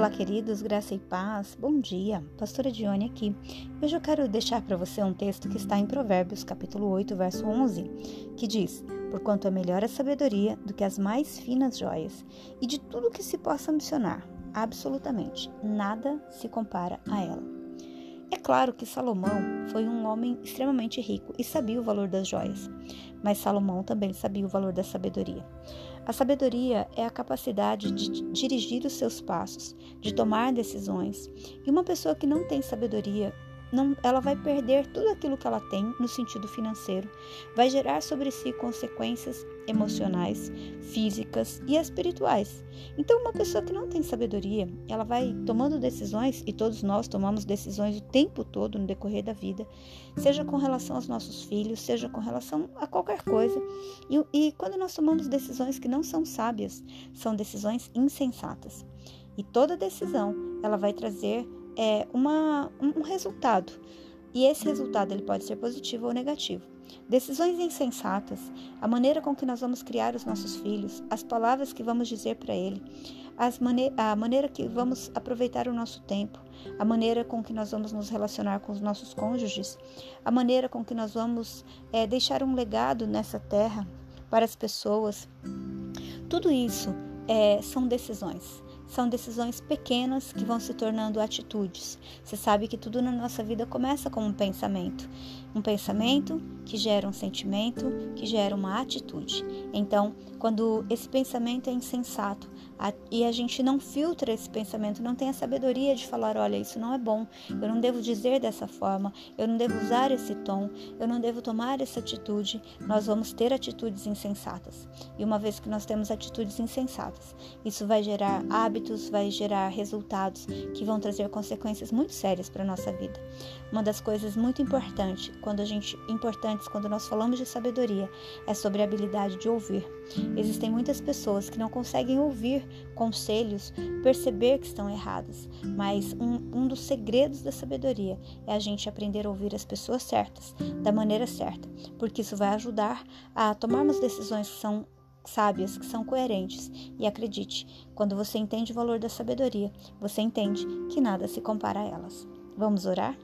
Olá, queridos, graça e paz. Bom dia. Pastora Dione aqui. Hoje eu quero deixar para você um texto que está em Provérbios, capítulo 8, verso 11, que diz: Porquanto é melhor a sabedoria do que as mais finas joias, e de tudo que se possa ambicionar, absolutamente nada se compara a ela. É claro que Salomão foi um homem extremamente rico e sabia o valor das joias, mas Salomão também sabia o valor da sabedoria. A sabedoria é a capacidade de dirigir os seus passos, de tomar decisões. E uma pessoa que não tem sabedoria não, ela vai perder tudo aquilo que ela tem no sentido financeiro, vai gerar sobre si consequências emocionais, físicas e espirituais. Então, uma pessoa que não tem sabedoria, ela vai tomando decisões, e todos nós tomamos decisões o tempo todo no decorrer da vida, seja com relação aos nossos filhos, seja com relação a qualquer coisa. E, e quando nós tomamos decisões que não são sábias, são decisões insensatas. E toda decisão, ela vai trazer é, uma, um resultado. E esse resultado ele pode ser positivo ou negativo. Decisões insensatas, a maneira com que nós vamos criar os nossos filhos, as palavras que vamos dizer para ele, mane a maneira que vamos aproveitar o nosso tempo, a maneira com que nós vamos nos relacionar com os nossos cônjuges, a maneira com que nós vamos é, deixar um legado nessa terra para as pessoas. Tudo isso é, são decisões são decisões pequenas que vão se tornando atitudes. Você sabe que tudo na nossa vida começa com um pensamento. Um pensamento que gera um sentimento, que gera uma atitude. Então, quando esse pensamento é insensato a, e a gente não filtra esse pensamento, não tem a sabedoria de falar: olha, isso não é bom, eu não devo dizer dessa forma, eu não devo usar esse tom, eu não devo tomar essa atitude, nós vamos ter atitudes insensatas. E uma vez que nós temos atitudes insensatas, isso vai gerar hábitos, vai gerar resultados que vão trazer consequências muito sérias para a nossa vida. Uma das coisas muito importantes quando a gente importantes quando nós falamos de sabedoria é sobre a habilidade de ouvir. Existem muitas pessoas que não conseguem ouvir conselhos, perceber que estão erradas, mas um, um dos segredos da sabedoria é a gente aprender a ouvir as pessoas certas, da maneira certa, porque isso vai ajudar a tomarmos decisões que são sábias, que são coerentes. E acredite, quando você entende o valor da sabedoria, você entende que nada se compara a elas. Vamos orar?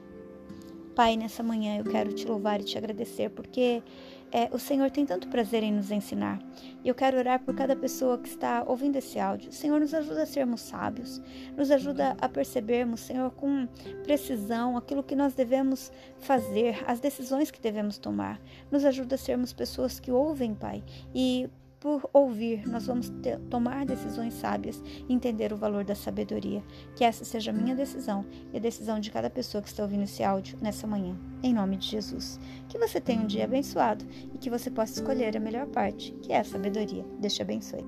Pai, nessa manhã eu quero te louvar e te agradecer porque é, o Senhor tem tanto prazer em nos ensinar. E eu quero orar por cada pessoa que está ouvindo esse áudio. Senhor, nos ajuda a sermos sábios, nos ajuda a percebermos, Senhor, com precisão aquilo que nós devemos fazer, as decisões que devemos tomar. Nos ajuda a sermos pessoas que ouvem, Pai, e por ouvir, nós vamos ter, tomar decisões sábias e entender o valor da sabedoria. Que essa seja a minha decisão e a decisão de cada pessoa que está ouvindo esse áudio nessa manhã. Em nome de Jesus. Que você tenha um dia abençoado e que você possa escolher a melhor parte, que é a sabedoria. Deus te abençoe.